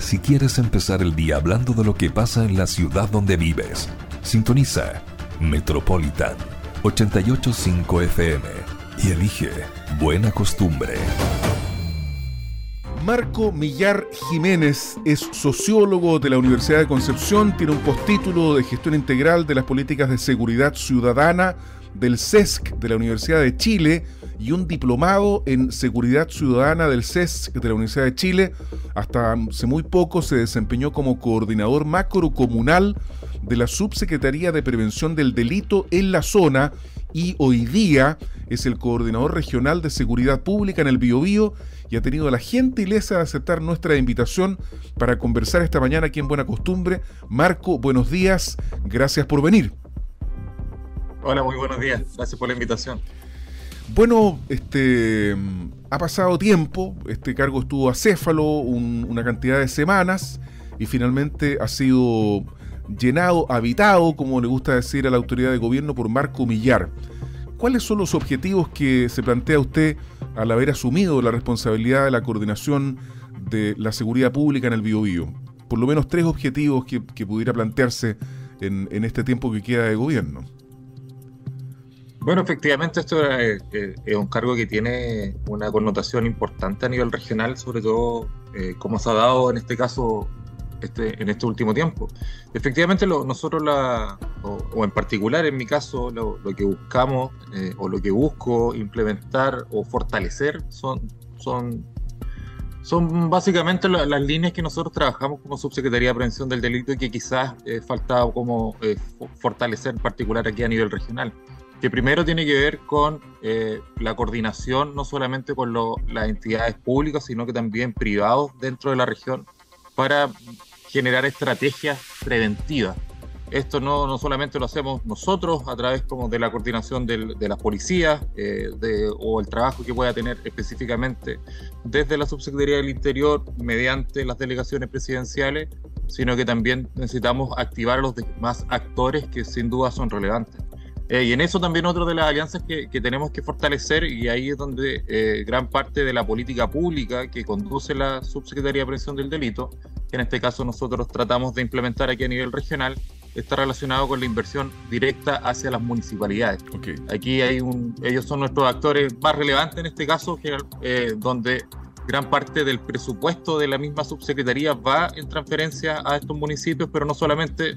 si quieres empezar el día hablando de lo que pasa en la ciudad donde vives. Sintoniza Metropolitan 885 FM y elige Buena Costumbre. Marco Millar Jiménez es sociólogo de la Universidad de Concepción, tiene un postítulo de gestión integral de las políticas de seguridad ciudadana del CESC de la Universidad de Chile y un diplomado en seguridad ciudadana del CESC de la Universidad de Chile. Hasta hace muy poco se desempeñó como coordinador macrocomunal de la Subsecretaría de Prevención del Delito en la zona y hoy día es el coordinador regional de seguridad pública en el Biobío y ha tenido la gentileza de aceptar nuestra invitación para conversar esta mañana aquí en Buena Costumbre. Marco, buenos días, gracias por venir. Hola, muy buenos días, gracias por la invitación. Bueno, este ha pasado tiempo, este cargo estuvo acéfalo una cantidad de semanas y finalmente ha sido llenado, habitado, como le gusta decir a la autoridad de gobierno, por Marco Millar. ¿Cuáles son los objetivos que se plantea usted al haber asumido la responsabilidad de la coordinación de la seguridad pública en el Biobío? Por lo menos tres objetivos que, pudiera plantearse en, este tiempo que queda de gobierno. Bueno, efectivamente esto es, un cargo que tiene una connotación importante a nivel regional, sobre todo eh, como se ha dado en este caso este, en este último tiempo. Efectivamente, nosotros, la, o, en particular en mi caso, lo, que buscamos eh, o lo que busco implementar o fortalecer son, son, son básicamente las líneas que nosotros trabajamos como Subsecretaría de Prevención del Delito y que quizás eh, faltaba como eh, fortalecer en particular aquí a nivel regional que primero tiene que ver con eh, la coordinación no solamente con las entidades públicas, sino que también privados dentro de la región para generar estrategias preventivas. Esto no, no solamente lo hacemos nosotros a través como de la coordinación de las policías eh, o el trabajo que pueda tener específicamente desde la Subsecretaría del Interior mediante las delegaciones presidenciales, sino que también necesitamos activar a los demás actores que sin duda son relevantes. Eh, y en eso también otra de las alianzas que, que, tenemos que fortalecer, y ahí es donde eh, gran parte de la política pública que conduce la Subsecretaría de Prevención del Delito, que en este caso nosotros tratamos de implementar aquí a nivel regional, está relacionado con la inversión directa hacia las municipalidades. Aquí hay un, ellos son nuestros actores más relevantes en este caso, que, eh, donde gran parte del presupuesto de la misma subsecretaría va en transferencia a estos municipios, pero no solamente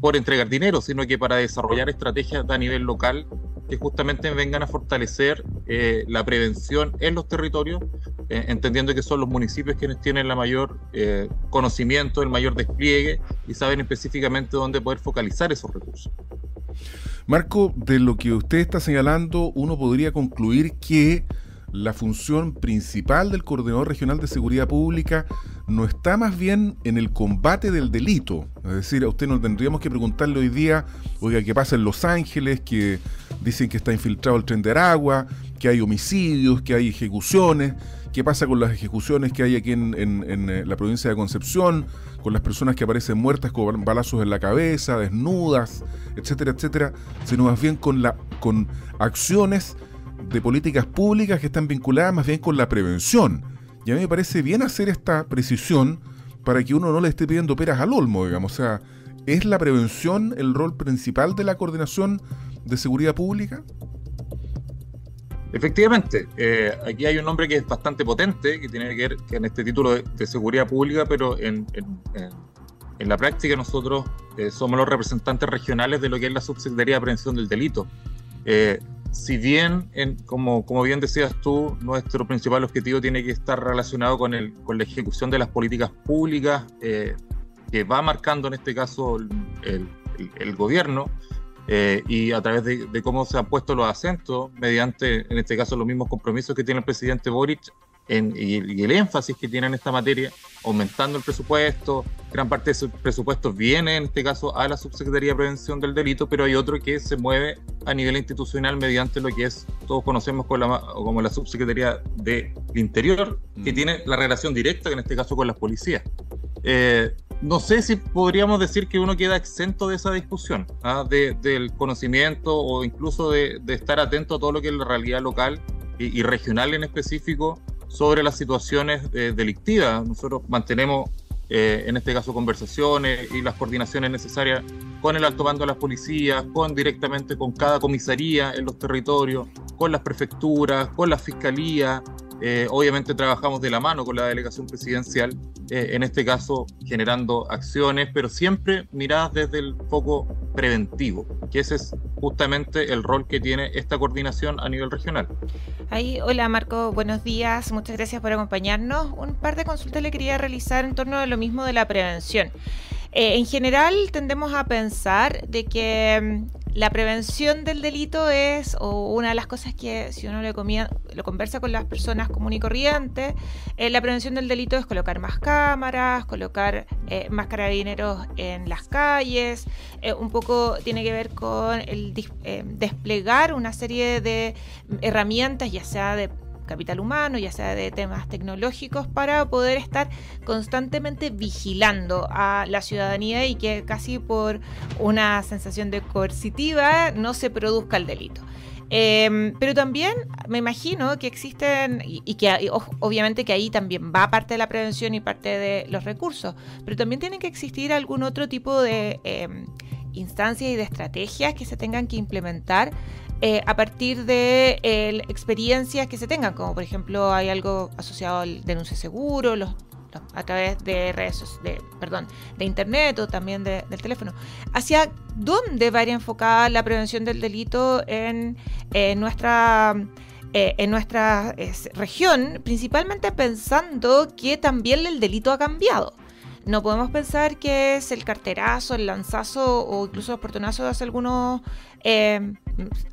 por entregar dinero, sino que para desarrollar estrategias a nivel local que justamente vengan a fortalecer eh, la prevención en los territorios, eh, entendiendo que son los municipios quienes tienen la mayor eh, conocimiento, el mayor despliegue y saben específicamente dónde poder focalizar esos recursos. Marco, de lo que usted está señalando, uno podría concluir que la función principal del Coordinador Regional de Seguridad Pública no está más bien en el combate del delito. Es decir, a usted no tendríamos que preguntarle hoy día, oiga, ¿qué pasa en Los Ángeles? Que dicen que está infiltrado el tren de Aragua, que hay homicidios, que hay ejecuciones. ¿Qué pasa con las ejecuciones que hay aquí en, eh, la provincia de Concepción? Con las personas que aparecen muertas con balazos en la cabeza, desnudas, etcétera, etcétera. Sino más bien con, la, con acciones de políticas públicas que están vinculadas más bien con la prevención. Y a mí me parece bien hacer esta precisión para que uno no le esté pidiendo peras al olmo, digamos. O sea, ¿es la prevención el rol principal de la coordinación de seguridad pública? Efectivamente, eh, aquí hay un nombre que es bastante potente, que tiene que ver en este título de, seguridad pública, pero en, la práctica nosotros eh, somos los representantes regionales de lo que es la Subsecretaría de Prevención del Delito. Eh, si bien, como, como bien decías tú, nuestro principal objetivo tiene que estar relacionado con, el, con la ejecución de las políticas públicas eh, que va marcando en este caso el, el, gobierno eh, y a través de, cómo se han puesto los acentos mediante, en este caso, los mismos compromisos que tiene el presidente Boric y, el énfasis que tiene en esta materia, aumentando el presupuesto, gran parte de ese presupuesto viene en este caso a la Subsecretaría de Prevención del Delito, pero hay otro que se mueve a nivel institucional mediante lo que es, todos conocemos como la, como la Subsecretaría de Interior, que mm. tiene la relación directa, en este caso con las policías. Eh, no sé si podríamos decir que uno queda exento de esa discusión, ¿ah? del conocimiento o incluso de, estar atento a todo lo que es la realidad local y regional en específico sobre las situaciones eh, delictivas. Nosotros mantenemos eh, en este caso conversaciones y las coordinaciones necesarias con el alto mando de las policías, con directamente con cada comisaría en los territorios, con las prefecturas, con la fiscalía. Eh, obviamente trabajamos de la mano con la delegación presidencial, eh, en este caso generando acciones, pero siempre miradas desde el foco preventivo, que ese es justamente el rol que tiene esta coordinación a nivel regional. Ahí, hola Marco, buenos días, muchas gracias por acompañarnos. Un par de consultas le quería realizar en torno a lo mismo de la prevención. Eh, en general tendemos a pensar de que mm, la prevención del delito es o una de las cosas que si uno lo conversa con las personas común y corriente, eh, la prevención del delito es colocar más cámaras, colocar eh, más carabineros en las calles, un poco tiene que ver con el desplegar una serie de herramientas, ya sea de capital humano, ya sea de temas tecnológicos, para poder estar constantemente vigilando a la ciudadanía y que casi por una sensación de coercitiva no se produzca el delito. Em, pero también me imagino que existen, y, que obviamente que ahí también va parte de la prevención y parte de los recursos, pero también tienen que existir algún otro tipo de em, instancias y de estrategias que se tengan que implementar eh, a partir de experiencias que se tengan, como por ejemplo hay algo asociado al denuncio seguro, los, a través de redes, de, perdón, de internet o también del teléfono. ¿Hacia dónde va enfocada la prevención del delito en, nuestra eh, en nuestra región, principalmente pensando que también el delito ha cambiado. No podemos pensar que es el carterazo, el lanzazo o incluso el portonazo de hace algunos eh,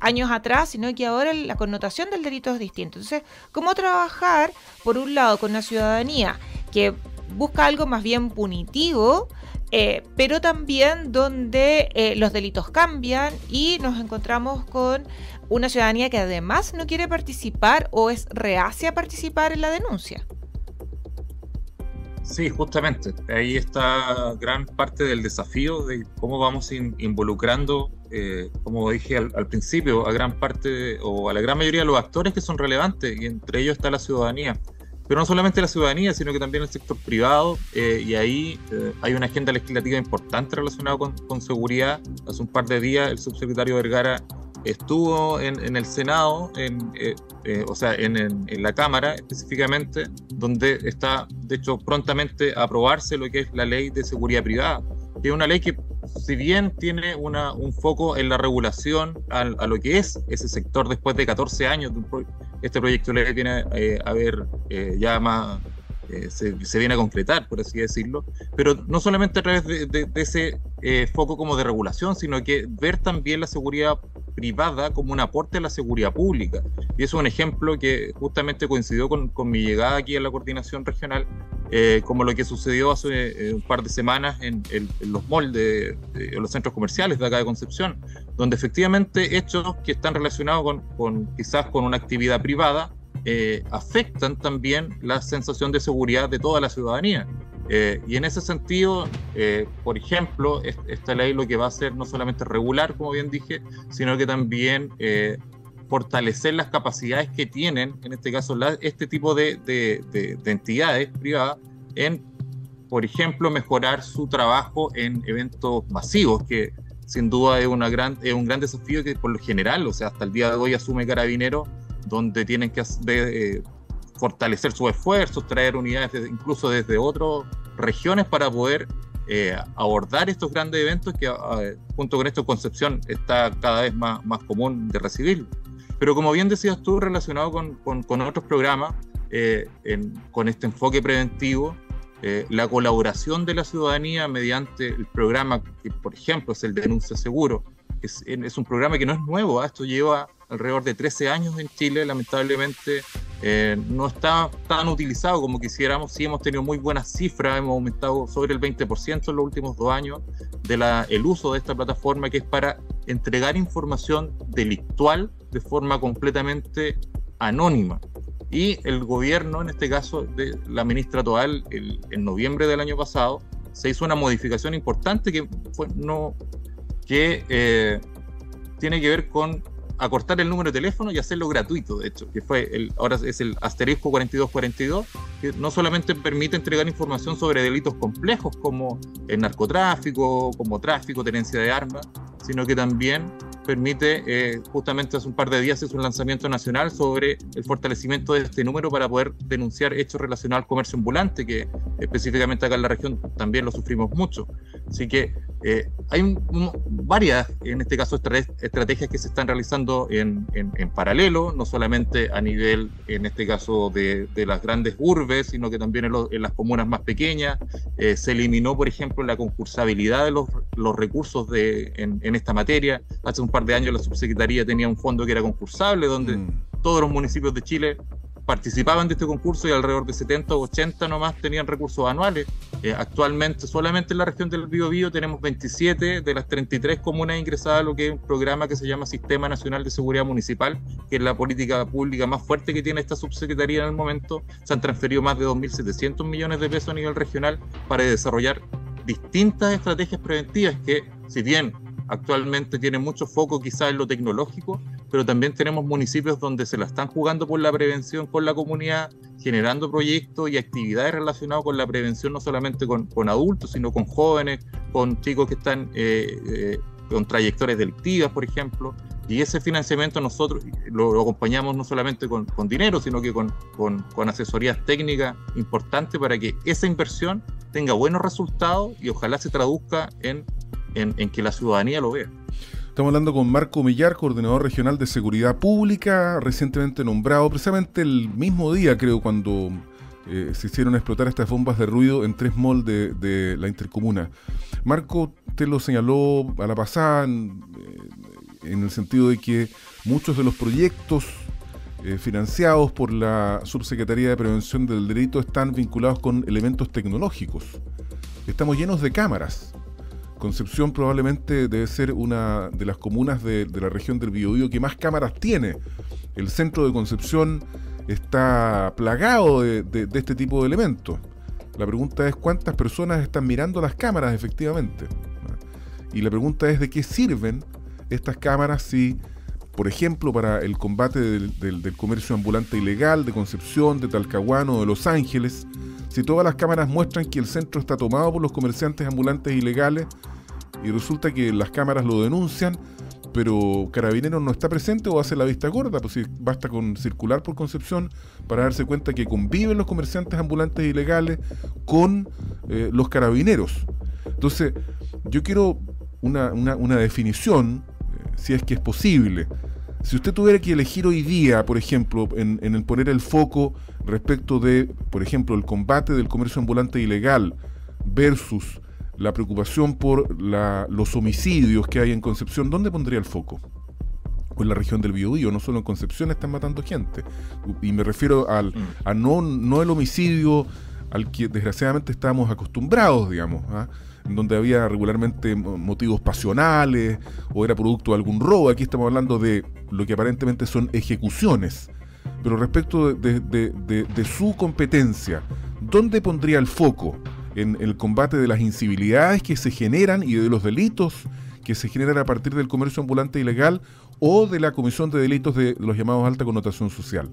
años atrás, sino que ahora la connotación del delito es distinta. Entonces, ¿cómo trabajar, por un lado, con una ciudadanía que busca algo más bien punitivo, eh, pero también donde eh, los delitos cambian y nos encontramos con una ciudadanía que además no quiere participar o es reacia a participar en la denuncia? Sí, justamente. Ahí está gran parte del desafío de cómo vamos involucrando, eh, como dije al, principio, a gran parte o a la gran mayoría de los actores que son relevantes, y entre ellos está la ciudadanía. Pero no solamente la ciudadanía, sino que también el sector privado, eh, y ahí eh, hay una agenda legislativa importante relacionada con, con, seguridad. Hace un par de días el subsecretario Vergara estuvo en, el Senado, en, eh, eh, o sea, en, la Cámara específicamente, donde está, de hecho, prontamente a aprobarse lo que es la ley de seguridad privada, que es una ley que, si bien tiene una, un foco en la regulación a, lo que es ese sector después de 14 años, este proyecto de ley viene eh, a ver ya más eh, se, viene a concretar, por así decirlo, pero no solamente a través de, ese eh, foco como de regulación, sino que ver también la seguridad privada como un aporte a la seguridad pública. Y eso es un ejemplo que justamente coincidió con, mi llegada aquí a la coordinación regional, eh, como lo que sucedió hace un par de semanas en, los moldes, en los centros comerciales de acá de Concepción, donde efectivamente hechos que están relacionados con, con quizás con una actividad privada, eh, afectan también la sensación de seguridad de toda la ciudadanía. Eh, y en ese sentido, eh, por ejemplo, esta ley lo que va a hacer no solamente regular, como bien dije, sino que también fortalecer las capacidades que tienen, en este caso, este tipo de, de, entidades privadas, en, por ejemplo, mejorar su trabajo en eventos masivos, que sin duda es, una gran, es un gran desafío que por lo general, o sea, hasta el día de hoy asume Carabinero donde tienen que eh, fortalecer sus esfuerzos, traer unidades incluso desde otras regiones para poder eh, abordar estos grandes eventos que junto con esto Concepción está cada vez más, más común de recibir. Pero como bien decías tú, relacionado con, con, otros programas, eh, con este enfoque preventivo, la colaboración de la ciudadanía mediante el programa que, por ejemplo, es el Denuncia Seguro, es, es un programa que no es nuevo, ¿ah? esto lleva alrededor de 13 años en Chile, lamentablemente eh, no está tan utilizado como quisiéramos. Sí hemos tenido muy buenas cifras, hemos aumentado sobre el 20% en los últimos dos años del el uso de esta plataforma que es para entregar información delictual de forma completamente anónima. Y el gobierno, en este caso de la ministra Toal, en noviembre del año pasado, se hizo una modificación importante que, fue, no, que eh, tiene que ver con acortar el número de teléfono y hacerlo gratuito, de hecho, que fue el, ahora es el asterisco 4242, que no solamente permite entregar información sobre delitos complejos como el narcotráfico, como tráfico, tenencia de armas, sino que también permite, eh, justamente hace un par de días es un lanzamiento nacional sobre el fortalecimiento de este número para poder denunciar hechos relacionados al comercio ambulante, que específicamente acá en la región también lo sufrimos mucho. Así que eh, hay varias, en este caso, estrategias que se están realizando en, paralelo, no solamente a nivel, en este caso, de, las grandes urbes, sino que también en, las comunas más pequeñas. Eh, se eliminó, por ejemplo, la concursabilidad de los, recursos de, en, esta materia. Hace un par de años la subsecretaría tenía un fondo que era concursable, donde mm. todos los municipios de Chile participaban de este concurso y alrededor de 70 o 80 nomás tenían recursos anuales. Eh, actualmente, solamente en la región del Biobío tenemos 27 de las 33 comunas ingresadas a lo que es un programa que se llama Sistema Nacional de Seguridad Municipal, que es la política pública más fuerte que tiene esta subsecretaría en el momento. Se han transferido más de 2.700 millones de pesos a nivel regional para desarrollar distintas estrategias preventivas que, si bien actualmente tiene mucho foco quizás en lo tecnológico, pero también tenemos municipios donde se la están jugando por la prevención con la comunidad, generando proyectos y actividades relacionadas con la prevención, no solamente con, con adultos, sino con jóvenes, con chicos que están eh, eh, con trayectorias delictivas, por ejemplo. Y ese financiamiento nosotros lo, acompañamos no solamente con, con dinero, sino que con, con, asesorías técnicas importantes para que esa inversión tenga buenos resultados y ojalá se traduzca en, en, que la ciudadanía lo vea. Estamos hablando con Marco Millar, coordinador regional de seguridad pública, recientemente nombrado, precisamente el mismo día, creo, cuando eh, se hicieron explotar estas bombas de ruido en tres malls de, la intercomuna. Marco, te lo señaló a la pasada en, eh, el sentido de que muchos de los proyectos eh, financiados por la Subsecretaría de Prevención del Delito están vinculados con elementos tecnológicos. Estamos llenos de cámaras Concepción probablemente debe ser una de las comunas de, la región del Biobío que más cámaras tiene. El centro de Concepción está plagado de, este tipo de elementos. La pregunta es cuántas personas están mirando las cámaras efectivamente. Y la pregunta es de qué sirven estas cámaras si, por ejemplo, para el combate del, comercio ambulante ilegal de Concepción, de Talcahuano, de Los Ángeles, si todas las cámaras muestran que el centro está tomado por los comerciantes ambulantes ilegales y resulta que las cámaras lo denuncian, pero Carabineros no está presente o hace la vista gorda, pues si basta con circular por Concepción para darse cuenta que conviven los comerciantes ambulantes ilegales con eh, los carabineros. Entonces, yo quiero una, definición, si es que es posible. Si usted tuviera que elegir hoy día, por ejemplo, en, en el poner el foco respecto de, por ejemplo, el combate del comercio ambulante ilegal versus la preocupación por los homicidios que hay en Concepción, ¿dónde pondría el foco? O en la región del Biobío, no solo en Concepción están matando gente. Y me refiero al, mm. a no, no el homicidio al que desgraciadamente estábamos acostumbrados, digamos, ¿ah? En donde había regularmente motivos pasionales o era producto de algún robo. Aquí estamos hablando de lo que aparentemente son ejecuciones. Pero respecto de su competencia, ¿dónde pondría el foco? en el combate de las incivilidades que se generan y de los delitos que se generan a partir del comercio ambulante ilegal o de la comisión de delitos de los llamados alta connotación social.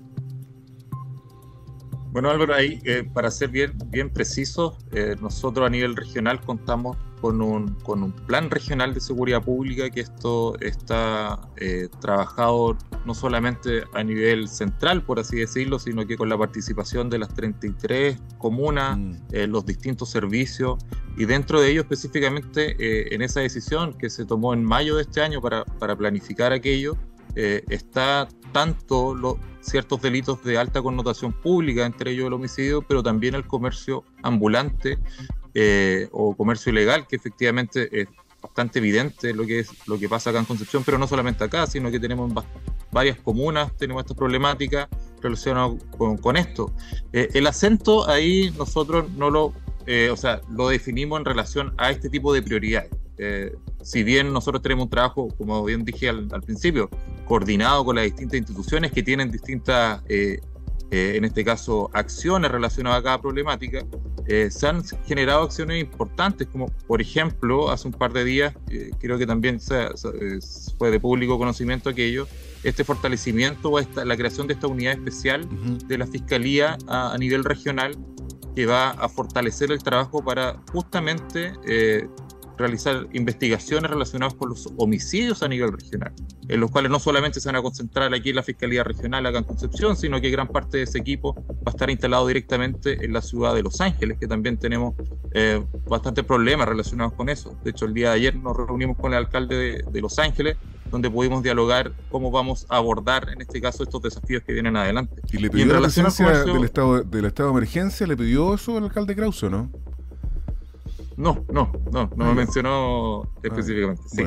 Bueno, Álvaro, ahí eh, para ser bien, bien precisos, eh, nosotros a nivel regional contamos con un, con un plan regional de seguridad pública que esto está eh, trabajado no solamente a nivel central, por así decirlo, sino que con la participación de las 33 comunas, mm. los distintos servicios y dentro de ello específicamente en esa decisión que se tomó en mayo de este año para, para planificar aquello, está tanto los ciertos delitos de alta connotación pública, entre ellos el homicidio, pero también el comercio ambulante eh, o comercio ilegal, que efectivamente es bastante evidente lo que es lo que pasa acá en Concepción, pero no solamente acá, sino que tenemos varias comunas, tenemos esta problemática relacionada con, esto. Eh, el acento ahí nosotros no lo, eh, o sea, lo definimos en relación a este tipo de prioridades. Eh, si bien nosotros tenemos un trabajo, como bien dije al, principio, coordinado con las distintas instituciones que tienen distintas, eh, eh, en este caso, acciones relacionadas a cada problemática, eh, se han generado acciones importantes, como por ejemplo, hace un par de días, eh, creo que también se, fue de público conocimiento aquello, este fortalecimiento o esta, la creación de esta unidad especial de la Fiscalía a, nivel regional que va a fortalecer el trabajo para justamente eh, realizar investigaciones relacionadas con los homicidios a nivel regional, en los cuales no solamente se van a concentrar aquí en la Fiscalía Regional acá en Concepción, sino que gran parte de ese equipo va a estar instalado directamente en la ciudad de Los Ángeles, que también tenemos eh, bastantes problemas relacionados con eso. De hecho, el día de ayer nos reunimos con el alcalde de, Los Ángeles, donde pudimos dialogar cómo vamos a abordar, en este caso, estos desafíos que vienen adelante. ¿Y le pidió la presencia del, estado, del estado de emergencia? ¿Le pidió eso al alcalde Krause, no? No, no, no, no me mencionó ah, específicamente. sí,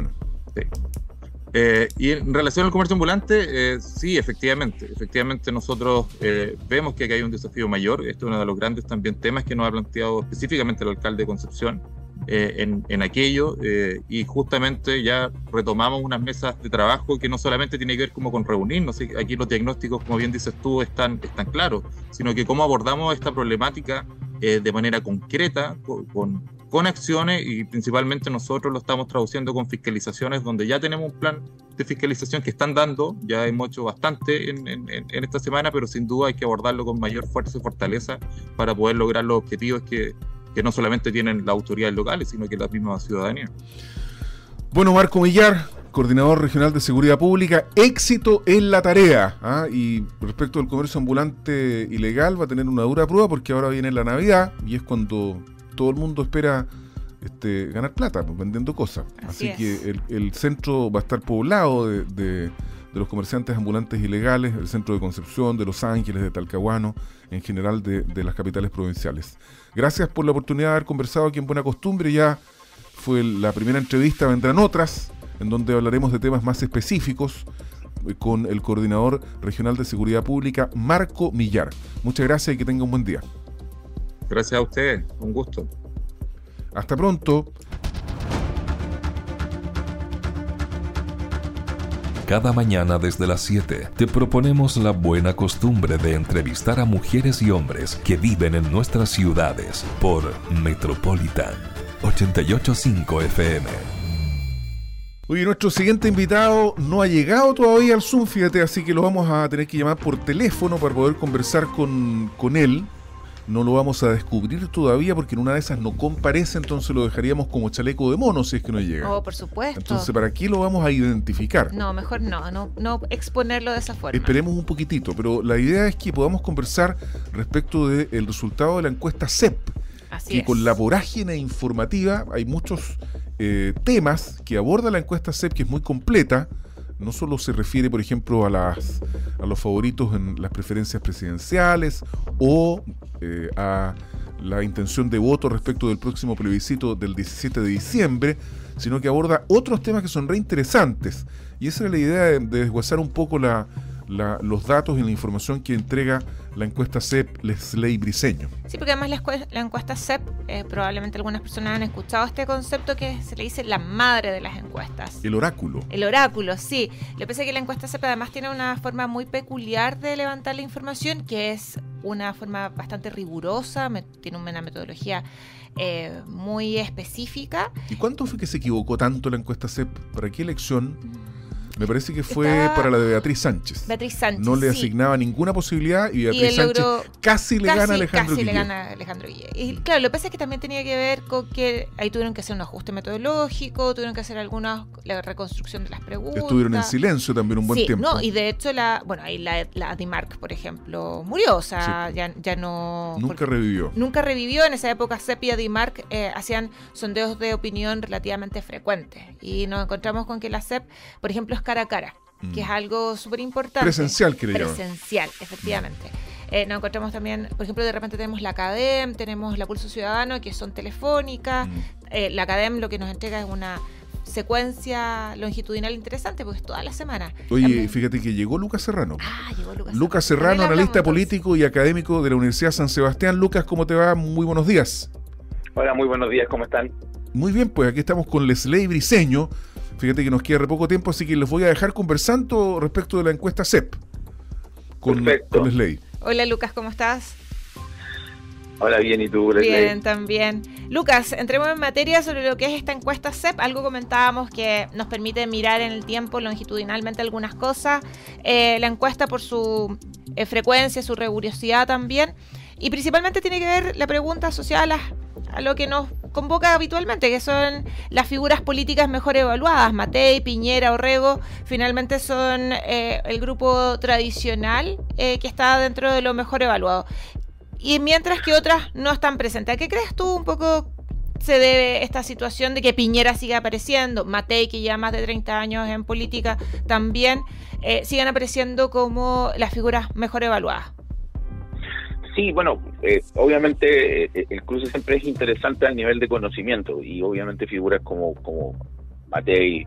eh, y en relación al comercio ambulante, eh, sí, efectivamente. Efectivamente, nosotros eh, vemos que aquí hay un desafío mayor. Este es uno de los grandes también temas que nos ha planteado específicamente el alcalde de Concepción en, en, aquello. y justamente ya retomamos unas mesas de trabajo que no solamente tiene que ver como con reunirnos. Aquí los diagnósticos, como bien dices tú, están, están claros, sino que cómo abordamos esta problemática de manera concreta, con con acciones y principalmente nosotros lo estamos traduciendo con fiscalizaciones donde ya tenemos un plan de fiscalización que están dando, ya hemos hecho bastante en, esta semana, pero sin duda hay que abordarlo con mayor fuerza y fortaleza para poder lograr los objetivos que, no solamente tienen las autoridades locales, sino que la misma ciudadanía. Bueno, Marco Millar, coordinador regional de seguridad pública, éxito en la tarea. ¿ah? Y respecto al comercio ambulante ilegal, va a tener una dura prueba porque ahora viene la Navidad y es cuando todo el mundo espera este, ganar plata pues, vendiendo cosas. Así, que el, centro va a estar poblado de, los comerciantes ambulantes ilegales, el centro de Concepción, de Los Ángeles, de Talcahuano, en general de, las capitales provinciales. Gracias por la oportunidad de haber conversado aquí en Buena Costumbre. Ya fue la primera entrevista, vendrán otras, en donde hablaremos de temas más específicos eh, con el coordinador regional de seguridad pública, Marco Millar. Muchas gracias y que tenga un buen día. Gracias a ustedes, un gusto. Hasta pronto. Cada mañana desde las 7 te proponemos la buena costumbre de entrevistar a mujeres y hombres que viven en nuestras ciudades por Metropolitan 885 FM. Oye, nuestro siguiente invitado no ha llegado todavía al Zoom, fíjate, así que lo vamos a tener que llamar por teléfono para poder conversar con, con él no lo vamos a descubrir todavía porque en una de esas no comparece, entonces lo dejaríamos como chaleco de mono si es que no llega. Oh, por supuesto. Entonces, ¿para qué lo vamos a identificar? No, mejor no, no, no exponerlo de esa forma. Esperemos un poquitito, pero la idea es que podamos conversar respecto del resultado de la encuesta CEP. Así que con la vorágine informativa hay muchos eh, temas que aborda la encuesta CEP que es muy completa no solo se refiere, por ejemplo, a, las, a los favoritos en las preferencias presidenciales o eh, a la intención de voto respecto del próximo plebiscito del 17 de diciembre, sino que aborda otros temas que son reinteresantes. Y esa es la idea de, de desguazar un poco la, los datos y la información que entrega la encuesta CEP Lesley Briseño. Sí, porque además la, encuesta CEP, eh, probablemente algunas personas han escuchado este concepto que se le dice la madre de las encuestas. El oráculo. El oráculo, sí. Lo que pasa es que la encuesta CEP además tiene una forma muy peculiar de levantar la información, que es una forma bastante rigurosa, tiene una metodología eh, muy específica. ¿Y cuánto fue que se equivocó tanto la encuesta CEP? ¿Para qué elección? Me parece que fue para la de Beatriz Sánchez. Beatriz Sánchez. No le asignaba ninguna posibilidad y Beatriz Sánchez casi le gana a Alejandro Casi le gana a Alejandro Guille. Y claro, lo que pasa es que también tenía que ver con que ahí tuvieron que hacer un ajuste metodológico, tuvieron que hacer alguna la reconstrucción de las preguntas. Estuvieron en silencio también un buen tiempo. No, y de hecho, la bueno, ahí la, la Dimarc, por ejemplo, murió. O sea, ya, ya no. Nunca revivió. Nunca revivió. En esa época, Sepia y Dimarc eh, hacían sondeos de opinión relativamente frecuentes. Y nos encontramos con que la CEP, por ejemplo, es cara a cara que es mm. algo súper importante. Presencial, creo Presencial, efectivamente. Eh, nos encontramos también, por ejemplo, de repente tenemos la CADEM, tenemos la Pulso Ciudadano, que son telefónicas. Mm. Eh, la CADEM lo que nos entrega es una secuencia longitudinal interesante, porque es toda la semana. Oye, fíjate que llegó Lucas Serrano. Ah, llegó Lucas, Lucas Serrano, analista político y académico de la Universidad San Sebastián. Lucas, ¿cómo te va? Muy buenos días. Hola, muy buenos días, ¿cómo están? Muy bien, pues aquí estamos con Lesley Briseño, Fíjate que nos queda re poco tiempo, así que les voy a dejar conversando respecto de la encuesta CEP con, con Hola Lucas, ¿cómo estás? Hola, bien, ¿y tú? Bien, también. Lucas, entremos en materia sobre lo que es esta encuesta CEP. Algo comentábamos que nos permite mirar en el tiempo longitudinalmente algunas cosas. Eh, la encuesta por su eh, frecuencia, su rigurosidad también. Y principalmente tiene que ver la pregunta asociada a, lo que nos convoca habitualmente, que son las figuras políticas mejor evaluadas. Matei, Piñera, Orrego, finalmente son eh, el grupo tradicional que está dentro de lo mejor evaluado y mientras que otras no están presentes. ¿A qué crees tú un poco se debe esta situación de que Piñera siga apareciendo, Matei, que ya más de 30 años en política, también eh, sigan apareciendo como las figuras mejor evaluadas? Sí, bueno, eh, obviamente eh, el cruce siempre es interesante al nivel de conocimiento y obviamente figuras como, como Matei,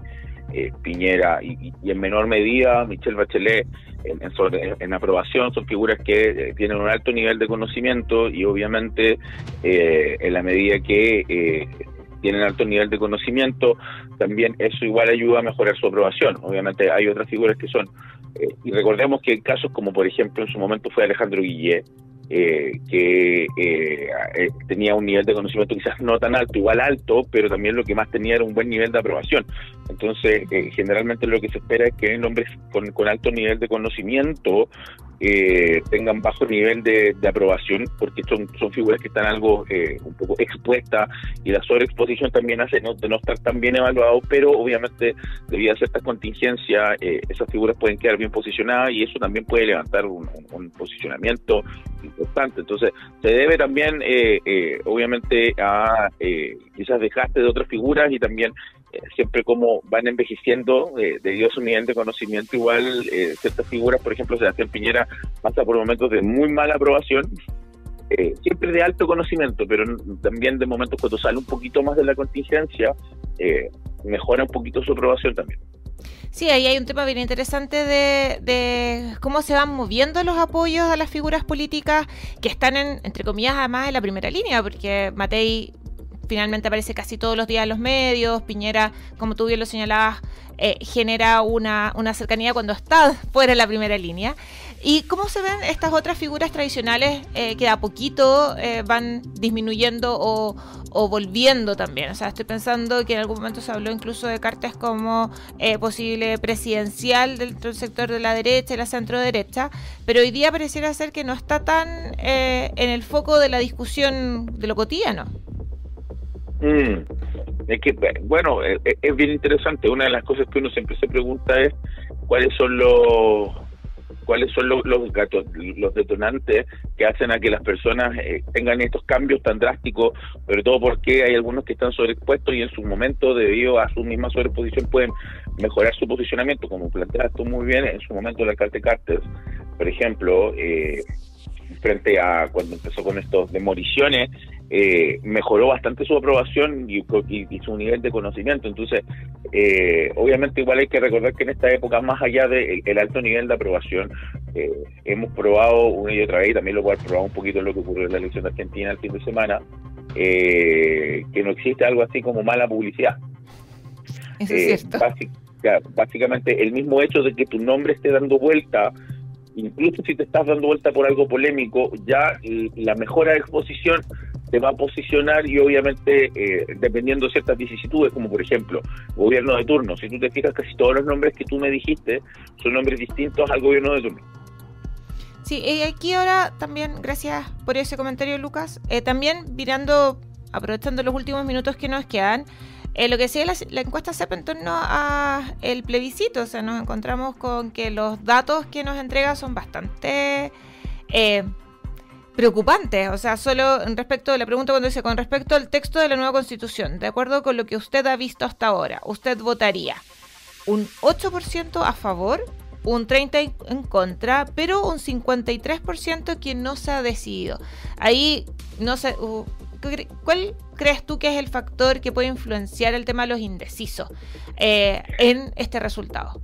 Piñera y, en menor medida Michelle Bachelet en, aprobación son figuras que eh, tienen un alto nivel de conocimiento y obviamente eh, en la medida que eh, tienen alto nivel de conocimiento, también eso igual ayuda a mejorar su aprobación. Obviamente hay otras figuras que son, y recordemos que en casos como por ejemplo en su momento fue Alejandro Guillet, eh, que eh, eh, tenía un nivel de conocimiento quizás no tan alto, igual alto, pero también lo que más tenía era un buen nivel de aprobación. Entonces, generalmente lo que se espera es que hombres con, con alto nivel de conocimiento eh, tengan bajo nivel de, aprobación, porque son, son figuras que están algo eh, un poco expuestas y la sobreexposición también hace no, de no estar tan bien evaluados, pero obviamente debido a ciertas contingencias, eh, esas figuras pueden quedar bien posicionadas y eso también puede levantar un, posicionamiento importante. Entonces, se debe también, obviamente, a quizás dejaste de otras figuras y también eh, siempre como van envejeciendo eh, debido a su nivel de conocimiento, igual eh, ciertas figuras, por ejemplo, Sebastián Piñera pasa por momentos de muy mala aprobación, siempre de alto conocimiento, pero también de momentos cuando sale un poquito más de la contingencia, mejora un poquito su aprobación también. Sí, ahí hay un tema bien interesante de, de, cómo se van moviendo los apoyos a las figuras políticas que están, en, entre comillas, además en la primera línea, porque Matei finalmente aparece casi todos los días en los medios. Piñera, como tú bien lo señalabas, eh, genera una, cercanía cuando está fuera de la primera línea. ¿Y cómo se ven estas otras figuras tradicionales eh, que a poquito eh, van disminuyendo o, volviendo también? O sea, estoy pensando que en algún momento se habló incluso de cartas como posible presidencial dentro del sector de la derecha y la centro derecha, pero hoy día pareciera ser que no está tan en el foco de la discusión de lo cotidiano. Mm. Es que, bueno, es, es, bien interesante. Una de las cosas que uno siempre se pregunta es cuáles son los cuáles son los, los, los detonantes que hacen a que las personas eh, tengan estos cambios tan drásticos, sobre todo porque hay algunos que están sobreexpuestos y en su momento, debido a su misma sobreposición, pueden mejorar su posicionamiento, como planteas tú muy bien, en su momento el alcalde Carter, por ejemplo, eh, frente a cuando empezó con estos demoliciones, eh, mejoró bastante su aprobación y, su nivel de conocimiento. Entonces, eh, obviamente igual hay que recordar que en esta época, más allá del alto nivel de aprobación, eh, hemos probado una y otra vez, y también lo cual probado un poquito lo que ocurrió en la elección de Argentina el fin de semana, que no existe algo así como mala publicidad. Eso es cierto. básicamente, el mismo hecho de que tu nombre esté dando vuelta incluso si te estás dando vuelta por algo polémico, ya la mejora de exposición te va a posicionar y obviamente eh, dependiendo de ciertas vicisitudes, como por ejemplo gobierno de turno. Si tú te fijas, casi todos los nombres que tú me dijiste son nombres distintos al gobierno de turno. Sí, y aquí ahora también, gracias por ese comentario, Lucas. Eh, también mirando, aprovechando los últimos minutos que nos quedan, eh, lo que decía la, la, encuesta CEP en torno a el plebiscito, o sea, nos encontramos con que los datos que nos entrega son bastante preocupantes. O sea, solo respecto, la pregunta cuando dice, con respecto al texto de la nueva constitución, de acuerdo con lo que usted ha visto hasta ahora, usted votaría un 8% a favor, un 30% en contra, pero un 53% que no se ha decidido. Ahí no sé, uh, ¿cuál crees tú que es el factor que puede influenciar el tema de los indecisos eh, en este resultado?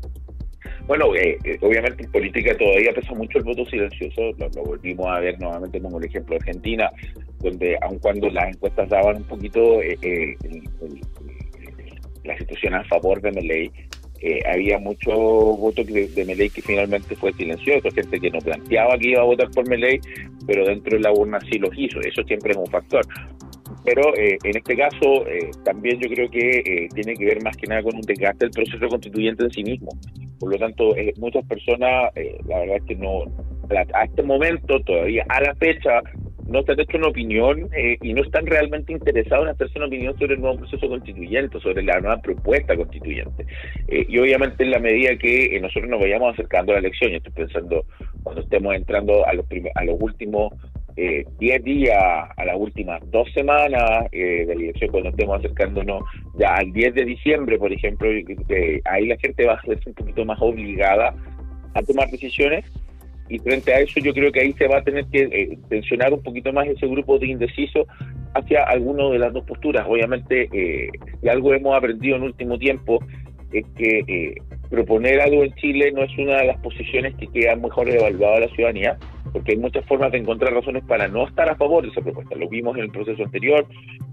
Bueno, eh, eh, obviamente en política todavía pesa mucho el voto silencioso, lo, volvimos a ver nuevamente como el ejemplo de Argentina, donde aun cuando las encuestas daban un poquito eh, la situación a favor de Meley, eh, había mucho voto de, de que finalmente fue silencioso, gente que no planteaba que iba a votar por Meley, pero dentro de la urna sí los hizo, eso siempre es un factor. Pero eh, en este caso eh, también yo creo que tiene que ver más que nada con un desgaste del proceso constituyente en sí mismo. Por lo tanto, muchas personas, la verdad es que no, a este momento, todavía a la fecha, no se han hecho una opinión eh, y no están realmente interesados en hacerse una opinión sobre el nuevo proceso constituyente, sobre la nueva propuesta constituyente. Eh, y obviamente en la medida que eh, nosotros nos vayamos acercando a la elección, yo estoy pensando cuando estemos entrando a los, a los últimos 10 días, a las últimas dos semanas de la cuando estemos acercándonos ya al 10 de diciembre, por ejemplo, ahí la gente va a ser un poquito más obligada a tomar decisiones y frente a eso yo creo que ahí se va a tener que eh, tensionar un poquito más ese grupo de indecisos hacia alguna de las dos posturas. Obviamente, eh, si algo hemos aprendido en último tiempo es que eh, proponer algo en Chile no es una de las posiciones que queda mejor evaluada a la ciudadanía, porque hay muchas formas de encontrar razones para no estar a favor de esa propuesta. Lo vimos en el proceso anterior,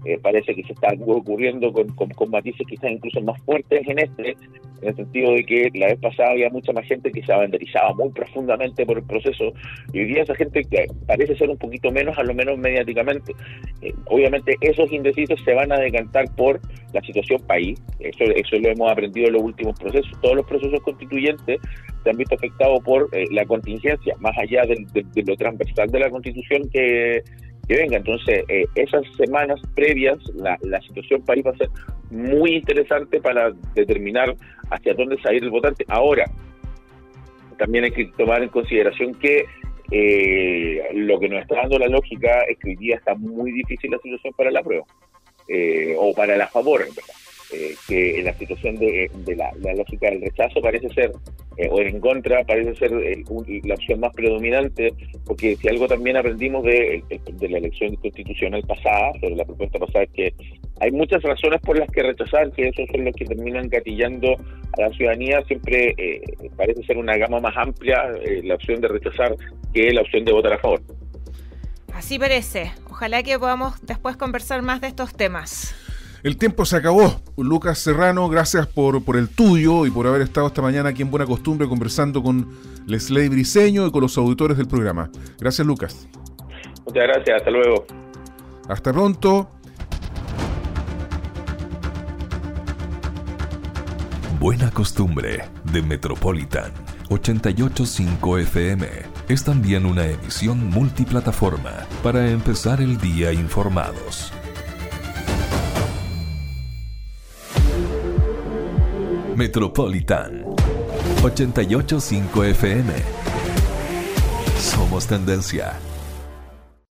eh, parece que se está ocurriendo con, con, con, matices quizás incluso más fuertes en este, en el sentido de que la vez pasada había mucha más gente que se banderizaba muy profundamente por el proceso, y hoy día esa gente que parece ser un poquito menos, a lo menos mediáticamente. Eh, obviamente esos indecisos se van a decantar por la situación país, eso, eso lo hemos aprendido en los últimos procesos, todos los procesos constituyentes se han visto afectados por eh, la contingencia, más allá de, lo transversal de la constitución que, venga. Entonces, eh, esas semanas previas, la, situación país va a ser muy interesante para determinar hacia dónde salir el votante. Ahora, también hay que tomar en consideración que eh, lo que nos está dando la lógica es que hoy día está muy difícil la situación para la prueba, o para la favor, en verdad. Eh, que la situación de, la, lógica del rechazo parece ser, eh, o en contra, parece ser eh, la opción más predominante, porque si algo también aprendimos de, la elección constitucional pasada, sobre la propuesta pasada, es que hay muchas razones por las que rechazar, que esos son los que terminan gatillando a la ciudadanía, siempre parece ser una gama más amplia la opción de rechazar que la opción de votar a favor. Así parece. Ojalá que podamos después conversar más de estos temas. El tiempo se acabó. Lucas Serrano, gracias por, por el tuyo y por haber estado esta mañana aquí en Buena Costumbre conversando con Leslie Briseño y con los auditores del programa. Gracias, Lucas. Muchas gracias, hasta luego. Hasta pronto. Buena Costumbre de Metropolitan 885 FM es también una emisión multiplataforma para empezar el día informados. Metropolitan 885 FM. Somos tendencia.